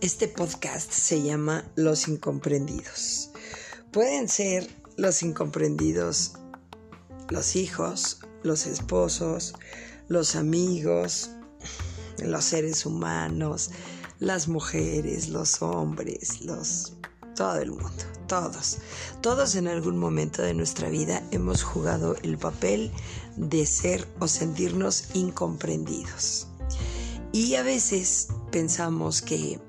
Este podcast se llama Los Incomprendidos. Pueden ser los incomprendidos los hijos, los esposos, los amigos, los seres humanos, las mujeres, los hombres, los todo el mundo, todos. Todos en algún momento de nuestra vida hemos jugado el papel de ser o sentirnos incomprendidos. Y a veces pensamos que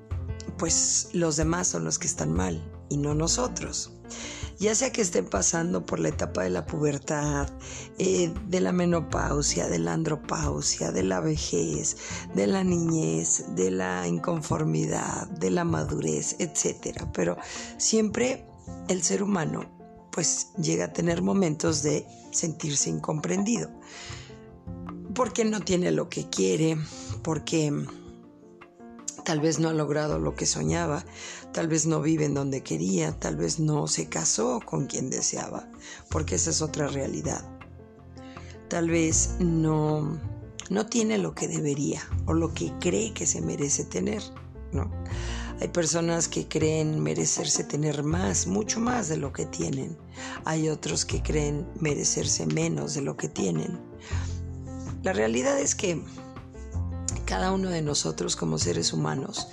pues los demás son los que están mal y no nosotros. Ya sea que estén pasando por la etapa de la pubertad, eh, de la menopausia, de la andropausia, de la vejez, de la niñez, de la inconformidad, de la madurez, etc. Pero siempre el ser humano pues llega a tener momentos de sentirse incomprendido. Porque no tiene lo que quiere, porque Tal vez no ha logrado lo que soñaba, tal vez no vive en donde quería, tal vez no se casó con quien deseaba, porque esa es otra realidad. Tal vez no, no tiene lo que debería o lo que cree que se merece tener, ¿no? Hay personas que creen merecerse tener más, mucho más de lo que tienen. Hay otros que creen merecerse menos de lo que tienen. La realidad es que cada uno de nosotros como seres humanos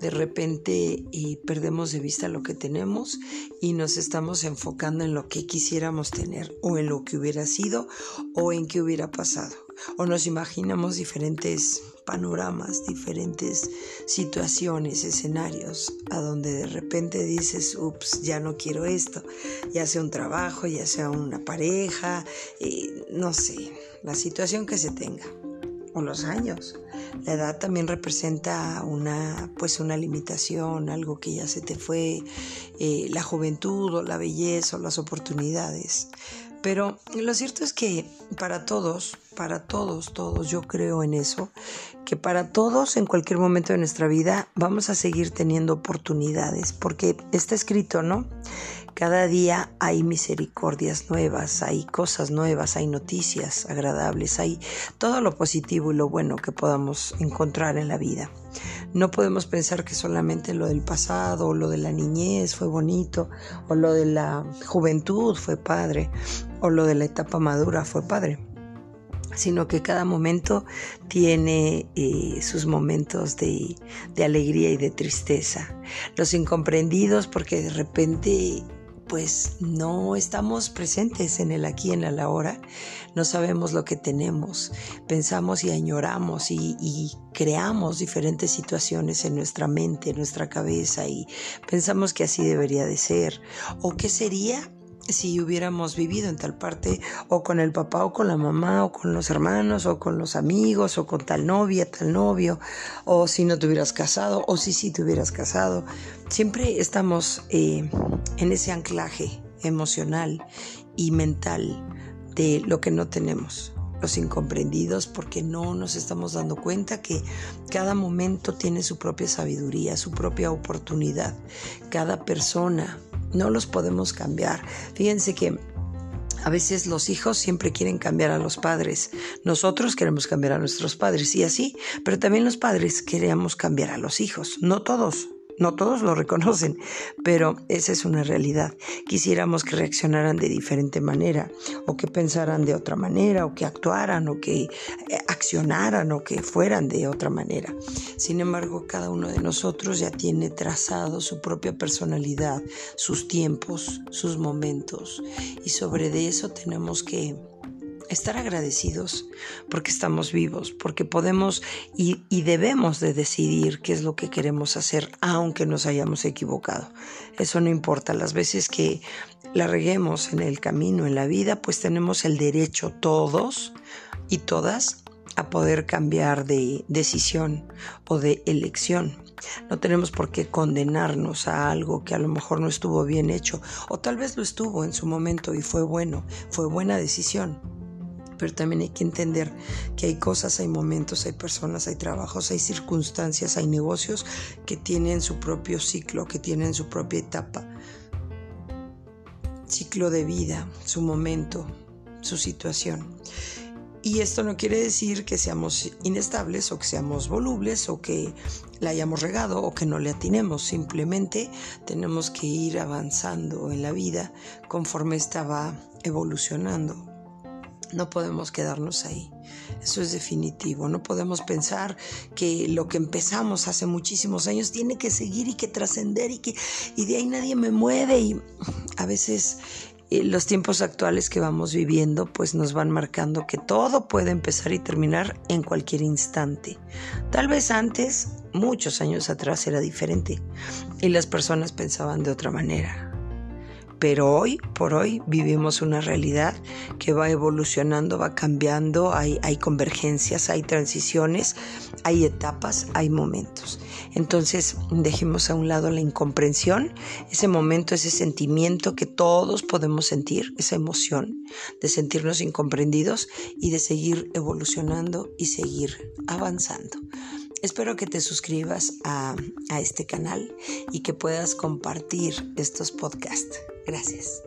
de repente y perdemos de vista lo que tenemos y nos estamos enfocando en lo que quisiéramos tener o en lo que hubiera sido o en qué hubiera pasado. O nos imaginamos diferentes panoramas, diferentes situaciones, escenarios, a donde de repente dices, ups, ya no quiero esto, ya sea un trabajo, ya sea una pareja, eh, no sé, la situación que se tenga o los años. La edad también representa una, pues una limitación, algo que ya se te fue, eh, la juventud o la belleza o las oportunidades. Pero lo cierto es que para todos, para todos, todos, yo creo en eso, que para todos en cualquier momento de nuestra vida vamos a seguir teniendo oportunidades, porque está escrito, ¿no? Cada día hay misericordias nuevas, hay cosas nuevas, hay noticias agradables, hay todo lo positivo y lo bueno que podamos encontrar en la vida. No podemos pensar que solamente lo del pasado o lo de la niñez fue bonito o lo de la juventud fue padre o lo de la etapa madura fue padre sino que cada momento tiene eh, sus momentos de, de alegría y de tristeza. Los incomprendidos porque de repente pues no estamos presentes en el aquí, en el ahora, no sabemos lo que tenemos, pensamos y añoramos y, creamos diferentes situaciones en nuestra mente, en nuestra cabeza y pensamos que así debería de ser. ¿O qué sería si hubiéramos vivido en tal parte o con el papá o con la mamá o con los hermanos o con los amigos o con tal novia, tal novio o si no te hubieras casado o si sí te hubieras casado. Siempre estamos eh, en ese anclaje emocional y mental de lo que no tenemos los incomprendidos porque no nos estamos dando cuenta que cada momento tiene su propia sabiduría, su propia oportunidad. Cada persona no los podemos cambiar. Fíjense que a veces los hijos siempre quieren cambiar a los padres. Nosotros queremos cambiar a nuestros padres y así, pero también los padres queremos cambiar a los hijos. No todos, no todos lo reconocen, pero esa es una realidad. Quisiéramos que reaccionaran de diferente manera, o que pensaran de otra manera, o que actuaran, o que eh, accionaran, o que fueran de otra manera. Sin embargo, cada uno de nosotros ya tiene trazado su propia personalidad, sus tiempos, sus momentos, y sobre eso tenemos que estar agradecidos porque estamos vivos, porque podemos y, debemos de decidir qué es lo que queremos hacer, aunque nos hayamos equivocado. Eso no importa, las veces que la reguemos en el camino, en la vida, pues tenemos el derecho todos y todas a poder cambiar de decisión o de elección. No tenemos por qué condenarnos a algo que a lo mejor no estuvo bien hecho o tal vez lo estuvo en su momento y fue bueno, fue buena decisión pero también hay que entender que hay cosas, hay momentos, hay personas, hay trabajos, hay circunstancias, hay negocios que tienen su propio ciclo, que tienen su propia etapa, ciclo de vida, su momento, su situación. Y esto no quiere decir que seamos inestables o que seamos volubles o que la hayamos regado o que no le atinemos. Simplemente tenemos que ir avanzando en la vida conforme estaba evolucionando. No podemos quedarnos ahí. Eso es definitivo. No podemos pensar que lo que empezamos hace muchísimos años tiene que seguir y que trascender y que y de ahí nadie me mueve y a veces eh, los tiempos actuales que vamos viviendo pues nos van marcando que todo puede empezar y terminar en cualquier instante. Tal vez antes, muchos años atrás era diferente y las personas pensaban de otra manera pero hoy por hoy vivimos una realidad que va evolucionando, va cambiando, hay, convergencias, hay transiciones, hay etapas, hay momentos. Entonces dejemos a un lado la incomprensión, ese momento, ese sentimiento que todos podemos sentir, esa emoción de sentirnos incomprendidos y de seguir evolucionando y seguir avanzando. Espero que te suscribas a, a este canal y que puedas compartir estos podcasts. Gracias.